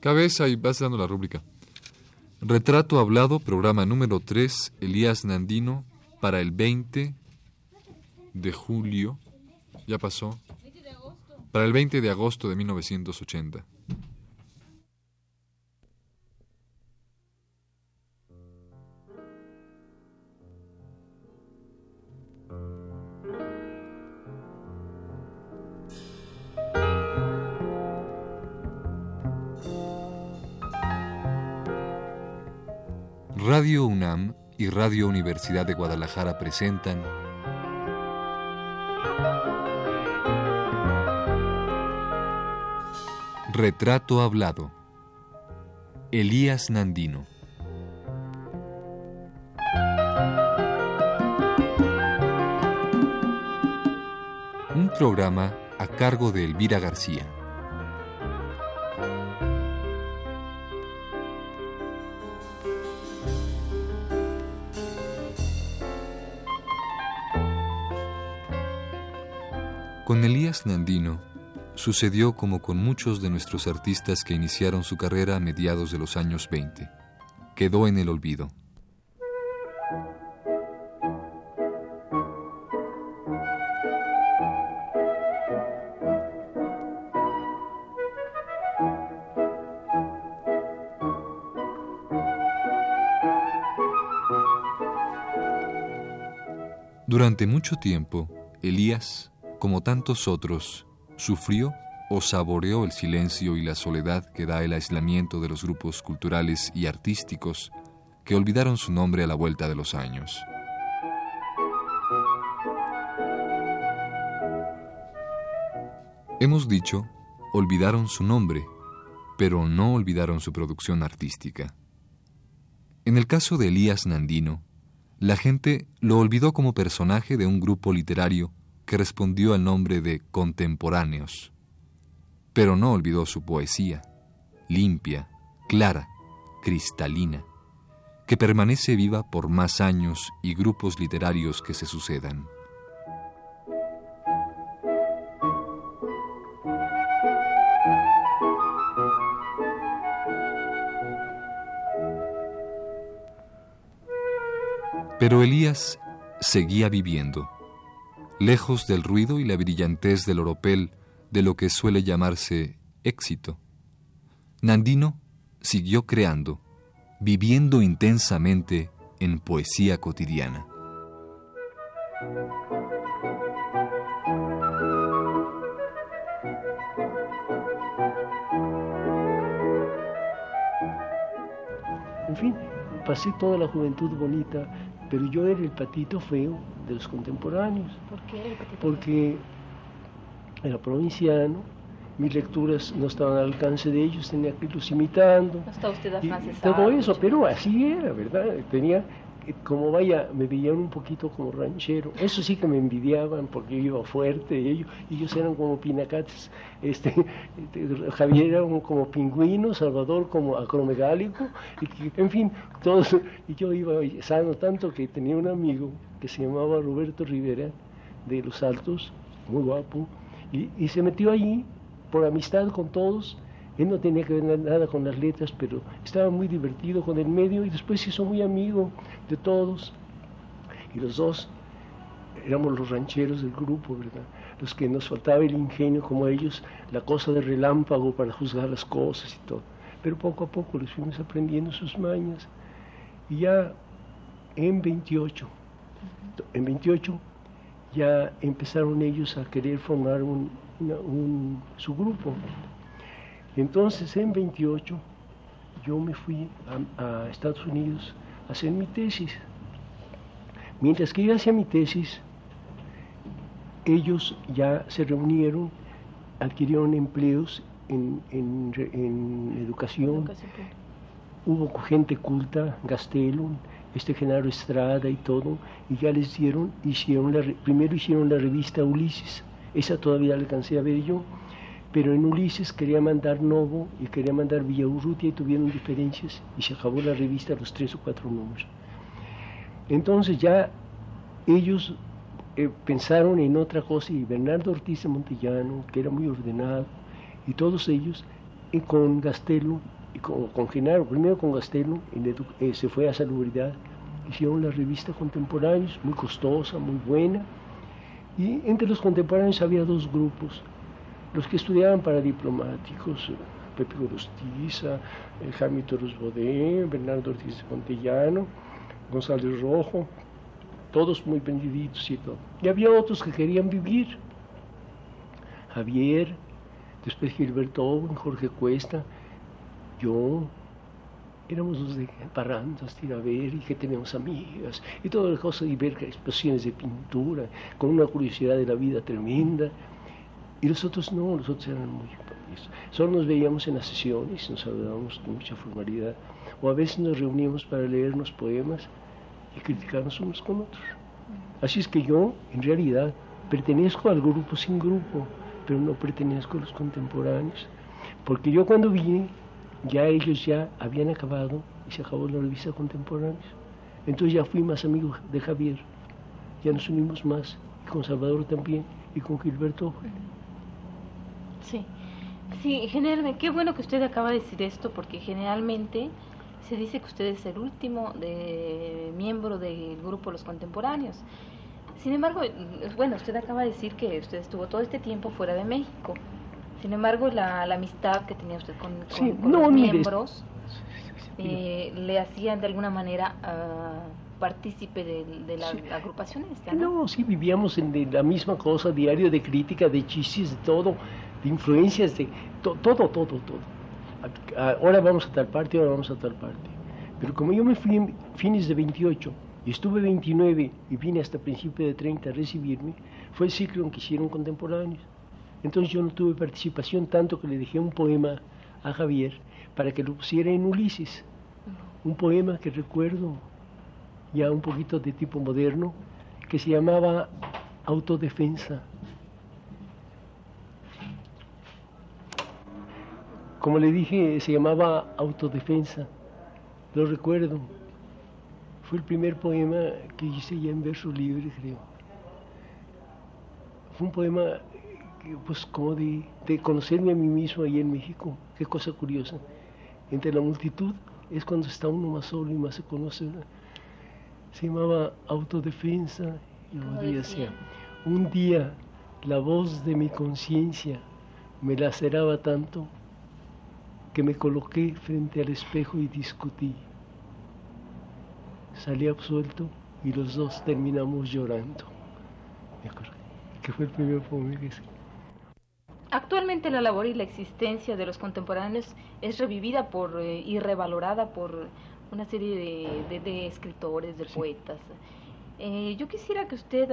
Cabeza y vas dando la rúbrica. Retrato hablado, programa número 3, Elías Nandino, para el 20 de julio. Ya pasó. Para el 20 de agosto de 1980. Radio Universidad de Guadalajara presentan Retrato Hablado. Elías Nandino. Un programa a cargo de Elvira García. Con Elías Nandino sucedió como con muchos de nuestros artistas que iniciaron su carrera a mediados de los años 20. Quedó en el olvido. Durante mucho tiempo, Elías como tantos otros, sufrió o saboreó el silencio y la soledad que da el aislamiento de los grupos culturales y artísticos que olvidaron su nombre a la vuelta de los años. Hemos dicho, olvidaron su nombre, pero no olvidaron su producción artística. En el caso de Elías Nandino, la gente lo olvidó como personaje de un grupo literario que respondió al nombre de contemporáneos, pero no olvidó su poesía, limpia, clara, cristalina, que permanece viva por más años y grupos literarios que se sucedan. Pero Elías seguía viviendo lejos del ruido y la brillantez del oropel de lo que suele llamarse éxito. Nandino siguió creando, viviendo intensamente en poesía cotidiana. En fin, pasé toda la juventud bonita pero yo era el patito feo de los contemporáneos. ¿Por qué? Porque era provinciano, mis lecturas no estaban al alcance de ellos, tenía que irlos imitando. No está usted Todo eso, pero así era, ¿verdad? Tenía como vaya, me veían un poquito como ranchero. Eso sí que me envidiaban porque yo iba fuerte y ellos, ellos eran como pinacates. Este, Javier era como pingüino, Salvador como acromegálico, y, en fin, todos. Y yo iba sano tanto que tenía un amigo que se llamaba Roberto Rivera de Los Altos, muy guapo, y, y se metió allí por amistad con todos él no tenía que ver nada con las letras, pero estaba muy divertido con el medio y después se hizo muy amigo de todos. Y los dos éramos los rancheros del grupo, ¿verdad? Los que nos faltaba el ingenio como ellos, la cosa de relámpago para juzgar las cosas y todo. Pero poco a poco les fuimos aprendiendo sus mañas. Y ya en 28, en 28 ya empezaron ellos a querer formar un, su grupo. Entonces, en 28, yo me fui a, Estados Unidos a hacer mi tesis. Mientras que yo hacía mi tesis, ellos ya se reunieron, adquirieron empleos en, educación. Hubo gente culta, Gastelum, este Genaro Estrada y todo, y ya les dieron, hicieron la, primero hicieron la revista Ulises, esa todavía la alcancé a ver yo, pero en Ulises quería mandar Novo y quería mandar Urrutia y tuvieron diferencias y se acabó la revista a los tres o cuatro números. Entonces ya ellos eh, pensaron en otra cosa y Bernardo Ortiz de Montellano, que era muy ordenado, y todos ellos y con Gastelo y con, con Genaro, primero con Gastelo, eh, se fue a Salubridad, hicieron la revista Contemporáneos, muy costosa, muy buena, y entre los contemporáneos había dos grupos, los que estudiaban para diplomáticos, Pepe Gorostiza, eh, Jaime Torres Bodé, Bernardo Ortiz de Montellano, González Rojo, todos muy vendiditos y todo. Y había otros que querían vivir. Javier, después Gilberto Owen, Jorge Cuesta, yo, éramos los de parrandas, ver, y que tenemos amigas, y todas las cosas, y ver exposiciones de pintura, con una curiosidad de la vida tremenda. Y los otros no, los otros eran muy... Solo nos veíamos en las sesiones, nos saludábamos con mucha formalidad, o a veces nos reuníamos para leernos poemas y criticarnos unos con otros. Así es que yo, en realidad, pertenezco al grupo sin grupo, pero no pertenezco a los contemporáneos, porque yo cuando vine, ya ellos ya habían acabado y se acabó la revista Contemporáneos. Entonces ya fui más amigo de Javier, ya nos unimos más, y con Salvador también, y con Gilberto. Sí, sí, generalmente, qué bueno que usted acaba de decir esto, porque generalmente se dice que usted es el último de, miembro del grupo Los Contemporáneos. Sin embargo, bueno, usted acaba de decir que usted estuvo todo este tiempo fuera de México. Sin embargo, la, amistad que tenía usted con, los miembros eh, le hacían de alguna manera uh, partícipe de, la agrupación ¿no? sí, vivíamos en la misma cosa, diario de crítica, de chistes, de todo, de influencias, de todo, todo, todo. Ahora vamos a tal parte, ahora vamos a tal parte. Pero como yo me fui en fines de 28 y estuve 29 y vine hasta principio de 30 a recibirme, fue el ciclo en que hicieron contemporáneos. Entonces yo no tuve participación tanto que le dejé un poema a Javier para que lo pusiera en Ulises. Un poema que recuerdo ya un poquito de tipo moderno, que se llamaba Autodefensa. Como le dije, se llamaba Autodefensa. Lo recuerdo. Fue el primer poema que hice ya en verso libre, creo. Fue un poema pues como de, conocerme a mí mismo ahí en México. Qué cosa curiosa. Entre la multitud es cuando está uno más solo y más se conoce. Se llamaba autodefensa y decía, un día la voz de mi conciencia me laceraba tanto que me coloqué frente al espejo y discutí. Salí absuelto y los dos terminamos llorando. Me acuerdo que fue el primer poema que Actualmente la labor y la existencia de los contemporáneos es revivida por eh, y revalorada por una serie de, escritores, de poetas. Eh, yo quisiera que usted,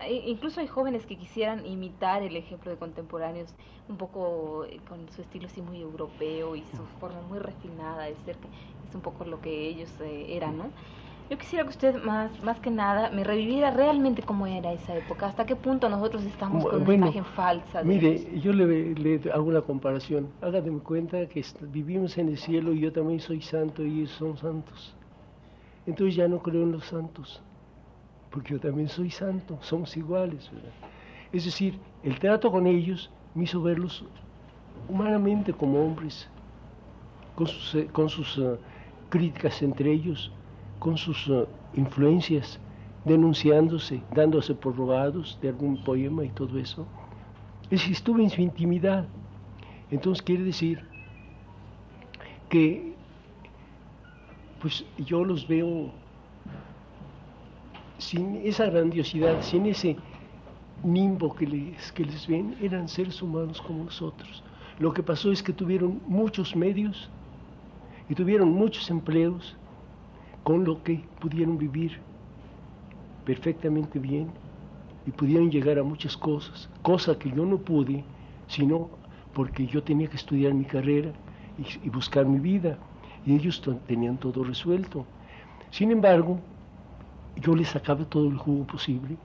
e, incluso hay jóvenes que quisieran imitar el ejemplo de contemporáneos, un poco eh, con su estilo así muy europeo y su forma muy refinada de ser, que es un poco lo que ellos eran, ¿no? Yo quisiera que usted más, más que nada me reviviera realmente cómo era esa época, hasta qué punto nosotros estamos con una imagen falsa. mire, yo le, hago una comparación. Hágate cuenta que vivimos en el cielo y yo también soy santo y ellos son santos. Entonces ya no creo en los santos, porque yo también soy santo, somos iguales. Es decir, el trato con ellos me hizo verlos humanamente como hombres, con sus, eh, con sus eh, críticas entre ellos, con sus uh, influencias, denunciándose, dándose por robados de algún poema y todo eso. Es estuve en su intimidad. Entonces quiere decir que pues yo los veo sin esa grandiosidad, sin ese nimbo que les, que les ven, eran seres humanos como nosotros. Lo que pasó es que tuvieron muchos medios y tuvieron muchos empleos con lo que pudieron vivir perfectamente bien y pudieron llegar a muchas cosas, cosa que yo no pude, sino porque yo tenía que estudiar mi carrera y, buscar mi vida, y ellos tenían todo resuelto. Sin embargo, yo les sacaba todo el jugo posible.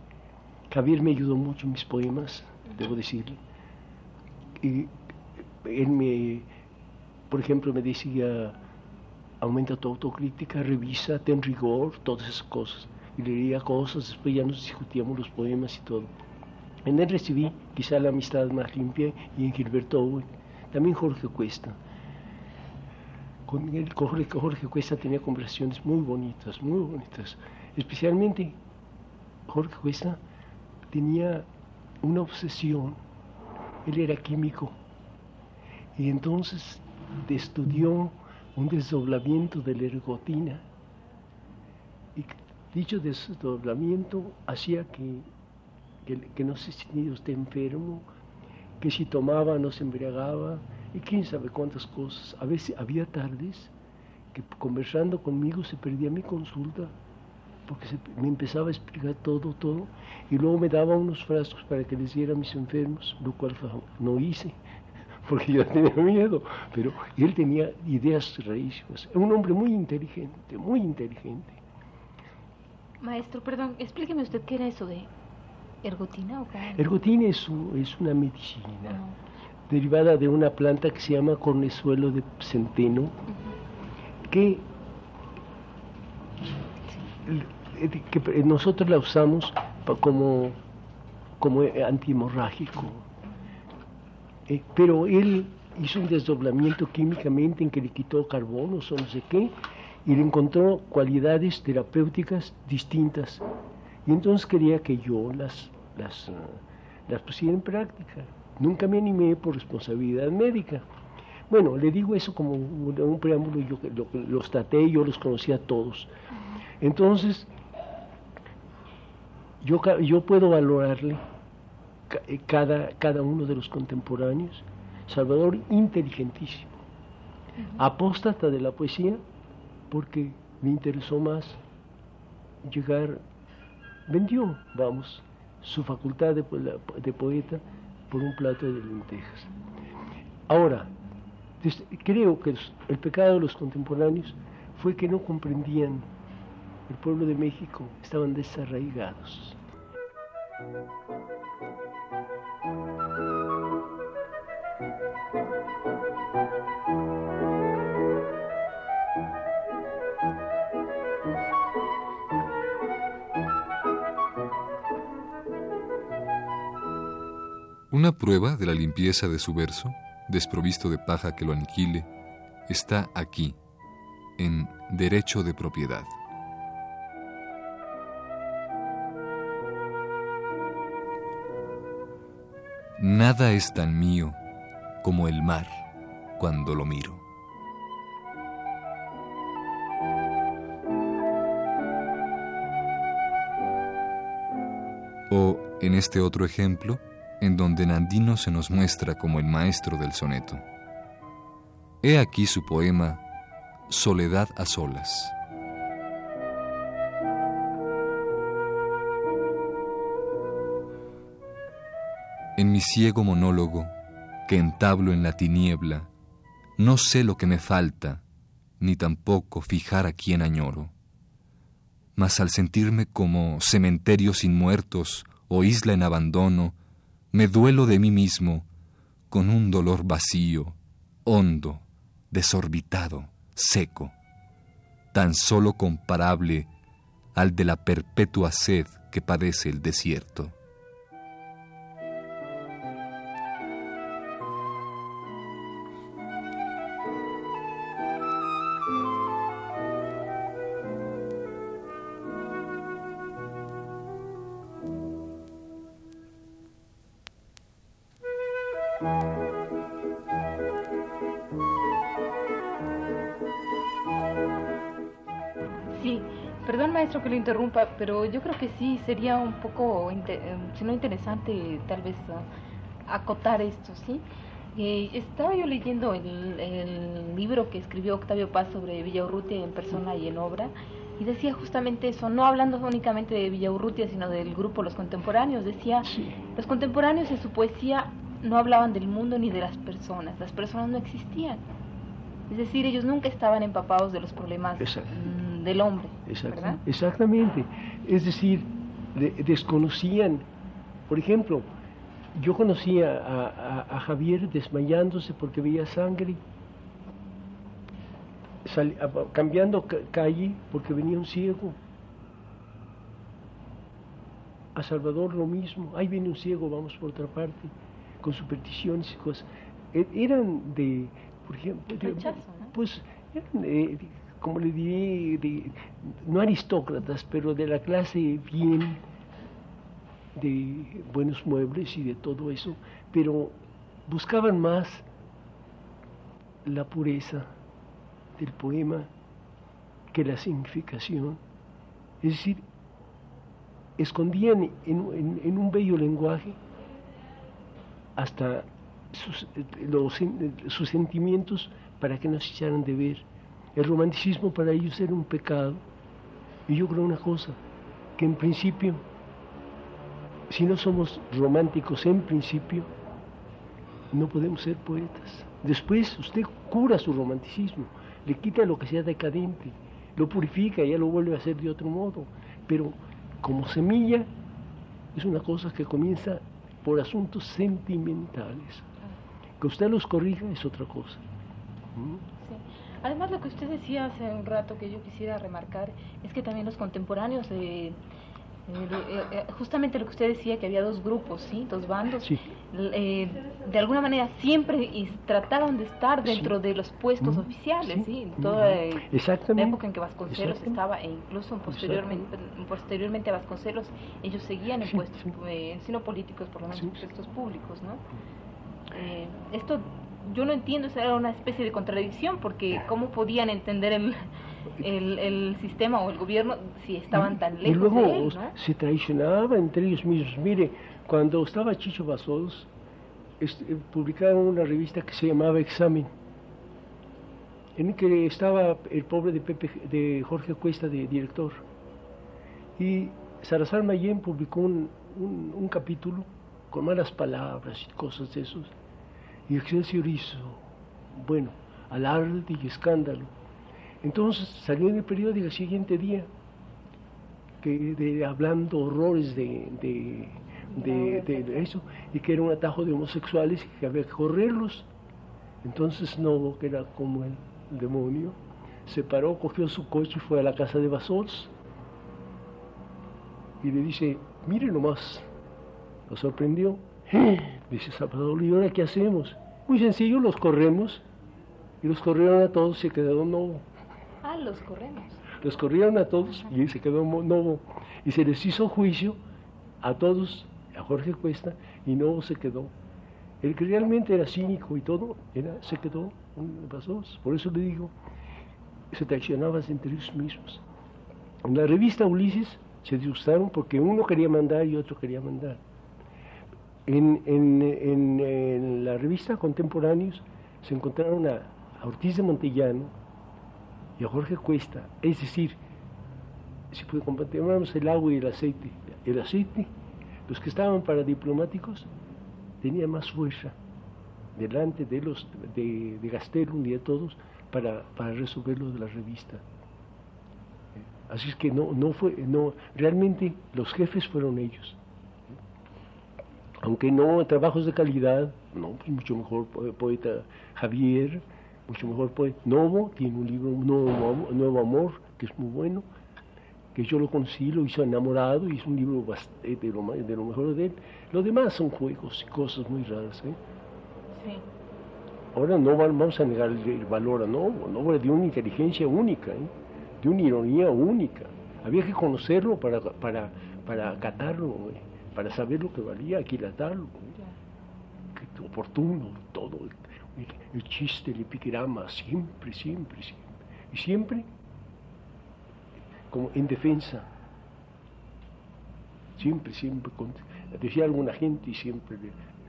Javier me ayudó mucho en mis poemas, debo decirle. Y él me, por ejemplo, me decía, aumenta tu autocrítica, revisa, ten rigor, todas esas cosas. Y leía cosas, después ya nos discutíamos los poemas y todo. En él recibí quizá la amistad más limpia y en Gilberto también Jorge Cuesta. con él, Jorge, Jorge Cuesta tenía conversaciones muy bonitas, muy bonitas. Especialmente Jorge Cuesta tenía una obsesión, él era químico, y entonces estudió un desdoblamiento de la ergotina. Y dicho desdoblamiento hacía que, que, no se sintiera usted enfermo, que si tomaba no se embriagaba, y quién sabe cuántas cosas. A veces había tardes que conversando conmigo se perdía mi consulta porque me empezaba a explicar todo, todo, y luego me daba unos frascos para que les diera a mis enfermos, lo cual no hice, porque yo tenía miedo, pero él tenía ideas raíces. un hombre muy inteligente, muy inteligente. Maestro, perdón, explíqueme usted qué era eso de ergotina o Ergotina es, es una medicina derivada de una planta que se llama cornezuelo de centeno, que que nosotros la usamos como, como antihemorrágico. Eh, pero él hizo un desdoblamiento químicamente en que le quitó carbonos o no sé qué y le encontró cualidades terapéuticas distintas. Y entonces quería que yo las, las, uh, las pusiera en práctica. Nunca me animé por responsabilidad médica. Bueno, le digo eso como un, preámbulo, yo los traté, yo los conocía a todos. Entonces, yo, yo puedo valorarle eh, cada, cada uno de los contemporáneos. Salvador inteligentísimo, apóstata de la poesía, porque me interesó más llegar, vendió, vamos, su facultad de, de poeta por un plato de lentejas. Ahora, creo que el pecado de los contemporáneos fue que no comprendían el pueblo de México, estaban desarraigados. Una prueba de la limpieza de su verso, desprovisto de paja que lo aniquile, está aquí, en Derecho de Propiedad. Nada es tan mío como el mar cuando lo miro. O en este otro ejemplo, en donde Nandino se nos muestra como el maestro del soneto. He aquí su poema Soledad a solas. Mi ciego monólogo, que entablo en la tiniebla, no sé lo que me falta, ni tampoco fijar a quien añoro. Mas al sentirme como cementerio sin muertos o isla en abandono, me duelo de mí mismo con un dolor vacío, hondo, desorbitado, seco, tan solo comparable al de la perpetua sed que padece el desierto. Que lo interrumpa, pero yo creo que sí sería un poco, si no interesante, tal vez ah, acotar esto, ¿sí? Eh, estaba yo leyendo el, el, libro que escribió Octavio Paz sobre Villaurrutia en persona y en obra, y decía justamente eso, no hablando únicamente de Villaurrutia, sino del grupo Los Contemporáneos, decía, los contemporáneos en su poesía no hablaban del mundo ni de las personas, las personas no existían. Es decir, ellos nunca estaban empapados de los problemas del hombre. Exactamente. Es decir, desconocían, por ejemplo, yo conocía a, Javier desmayándose porque veía sangre, cambiando calle porque venía un ciego. A Salvador lo mismo, ahí viene un ciego, vamos por otra parte, con supersticiones y cosas. E, eran de, por ejemplo, pues eran, como le diré, no aristócratas, pero de la clase bien, de buenos muebles y de todo eso, pero buscaban más la pureza del poema que la significación. Es decir, escondían en, un bello lenguaje hasta sus, sus sentimientos para que no se echaran de ver. El romanticismo para ellos era un pecado. Y yo creo una cosa, que en principio, si no somos románticos en principio, no podemos ser poetas. Después usted cura su romanticismo, le quita lo que sea decadente, lo purifica y ya lo vuelve a hacer de otro modo. Pero como semilla es una cosa que comienza por asuntos sentimentales. Que usted los corrija es otra cosa. Además, lo que usted decía hace un rato que yo quisiera remarcar es que también los contemporáneos de eh, eh, justamente lo que usted decía, que había dos grupos, ¿sí? dos bandos, eh, de alguna manera siempre trataron de estar dentro de los puestos oficiales, ¿sí? toda la época en que Vasconcelos estaba, e incluso posteriormente, posteriormente a Vasconcelos, ellos seguían en puestos, sino políticos, por lo menos en puestos públicos. ¿no? esto yo no entiendo, era una especie de contradicción, porque ¿cómo podían entender el, el, sistema o el gobierno si estaban tan lejos. Y luego de él, se traicionaba entre ellos mismos. Mire, cuando estaba Chicho Basols, este, publicaron una revista que se llamaba Examen, en que estaba el pobre de, Pepe, de Jorge Cuesta de director. Y Salazar Mayén publicó un, un, capítulo con malas palabras y cosas de esos. Y Excelsior hizo, bueno, alarde y escándalo. Entonces salió en el periódico el siguiente día, que de, hablando horrores de, de, eso, y que era un atajo de homosexuales y que había que correrlos. Entonces no, que era como el demonio, se paró, cogió su coche y fue a la casa de Basols. Y le dice, mire nomás, lo sorprendió. Dice Salvador, ¿y ahora qué hacemos? Muy sencillo, los corremos. Y los corrieron a todos y se quedaron no Ah, los corremos. Los corrieron a todos y se quedó Novo. Y se les hizo juicio a todos, a Jorge Cuesta, y Novo se quedó. El que realmente era cínico y todo, era, se quedó dos. Por eso le digo, se traicionaban entre ellos mismos. En la revista Ulises se disgustaron porque uno quería mandar y otro quería mandar. En, en, la revista Contemporáneos se encontraron a Ortiz de Montellano, y a Jorge Cuesta. Es decir, si compartimos el agua y el aceite, el aceite, los que estaban para diplomáticos tenían más fuerza delante de los de, de Gastelum y de todos para, para resolver de la revista. Así es que no, no fue, no, realmente los jefes fueron ellos. Aunque no trabajos de calidad, no, mucho mejor poeta Javier, mucho mejor poeta. Novo tiene un libro, Nuevo, Nuevo Amor, que es muy bueno, que yo lo conocí, lo hizo enamorado y es un libro eh, de lo, de lo mejor de él. Lo demás son juegos y cosas muy raras. ¿eh? Sí. Ahora no vamos a negar el, valor a Novo, Novo de una inteligencia única, ¿eh? de una ironía única. Había que conocerlo para, para, para acatarlo, ¿eh? Para saber lo que valía, aquilatarlo. Que oportuno, todo el, chiste, el epigrama, siempre, siempre, siempre. Y siempre como en defensa. Siempre, siempre. Decía alguna gente y siempre.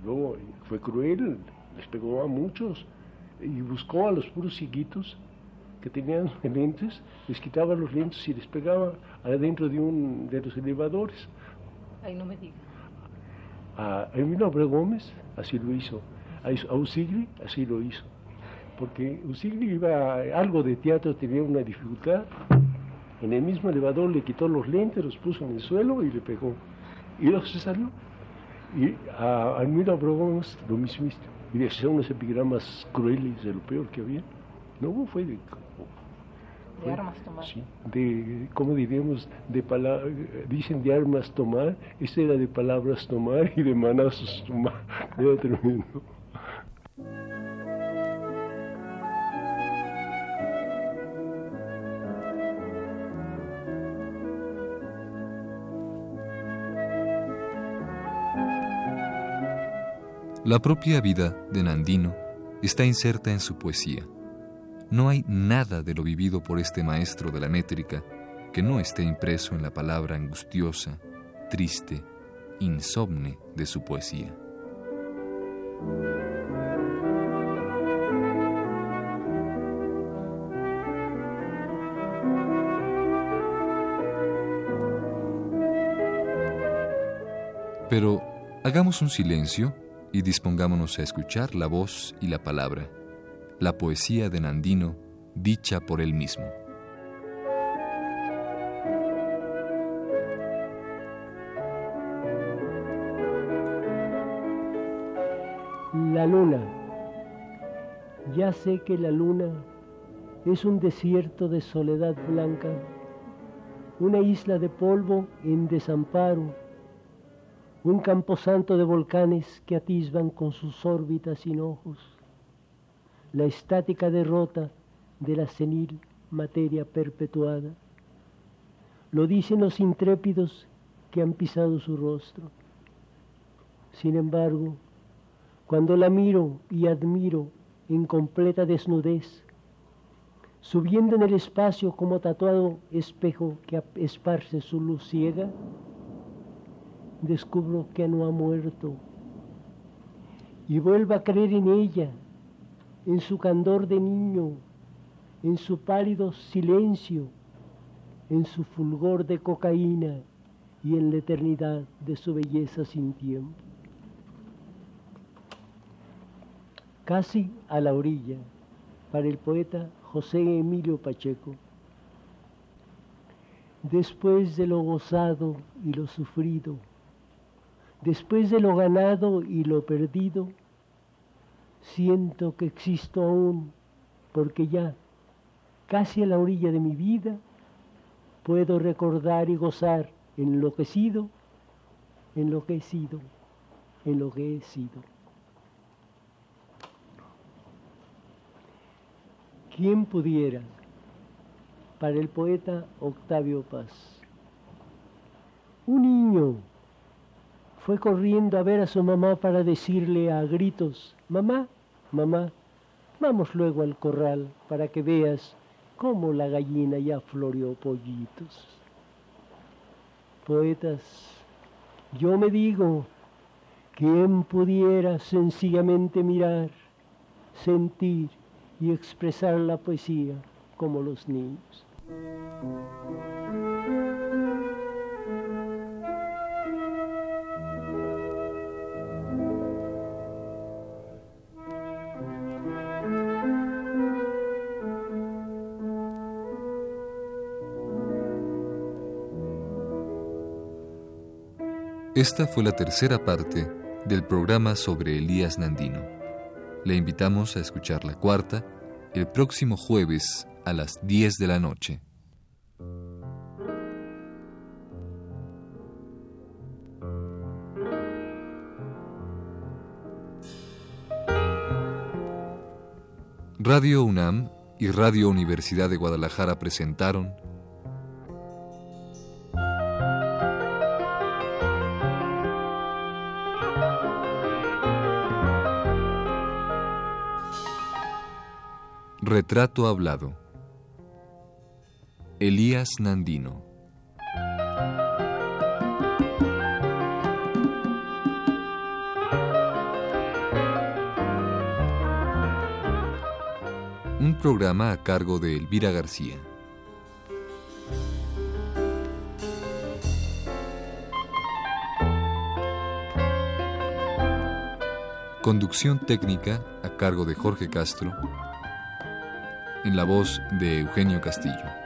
Luego fue cruel, les pegó a muchos y buscó a los puros chiquitos que tenían lentes, les quitaba los lentes y les pegaba adentro de un de los elevadores. Ay, no me diga. A Emilio Abreu Gómez así lo hizo a Usigli así lo hizo, porque Usigli iba algo de teatro, tenía una dificultad, en el mismo elevador le quitó los lentes, los puso en el suelo y le pegó, y luego se salió. Y a Almira Brogons lo mismo, y decía unos epigramas crueles de lo peor que había. No, fue de de armas tomar. Sí, de, ¿cómo diríamos? De pala dicen de armas tomar, esta era de palabras tomar y de manazos tomar. Era tremendo. La propia vida de Nandino está inserta en su poesía. No hay nada de lo vivido por este maestro de la métrica que no esté impreso en la palabra angustiosa, triste, insomne de su poesía. Pero hagamos un silencio y dispongámonos a escuchar la voz y la palabra, la poesía de Nandino dicha por él mismo. La luna. Ya sé que la luna es un desierto de soledad blanca, una isla de polvo en desamparo un camposanto de volcanes que atisban con sus órbitas sin ojos, la estática derrota de la senil materia perpetuada. Lo dicen los intrépidos que han pisado su rostro. Sin embargo, cuando la miro y admiro en completa desnudez, subiendo en el espacio como tatuado espejo que esparce su luz ciega, descubro que no ha muerto y vuelvo a creer en ella, en su candor de niño, en su pálido silencio, en su fulgor de cocaína y en la eternidad de su belleza sin tiempo. Casi a la orilla, para el poeta José Emilio Pacheco. Después de lo gozado y lo sufrido, Después de lo ganado y lo perdido, siento que existo aún, porque ya, casi a la orilla de mi vida, puedo recordar y gozar en lo que he sido, en lo que he sido, en lo que he sido. ¿Quién pudiera, para el poeta Octavio Paz, un niño fue corriendo a ver a su mamá para decirle a gritos, mamá, mamá, vamos luego al corral para que veas cómo la gallina ya floreó pollitos. Poetas, yo me digo, ¿quién pudiera sencillamente mirar, sentir y expresar la poesía como los niños? Esta fue la tercera parte del programa sobre Elías Nandino. Le invitamos a escuchar la cuarta el próximo jueves a las 10 de la noche. Radio UNAM y Radio Universidad de Guadalajara presentaron Retrato hablado. Elías Nandino. Un programa a cargo de Elvira García. Conducción técnica a cargo de Jorge Castro en la voz de Eugenio Castillo.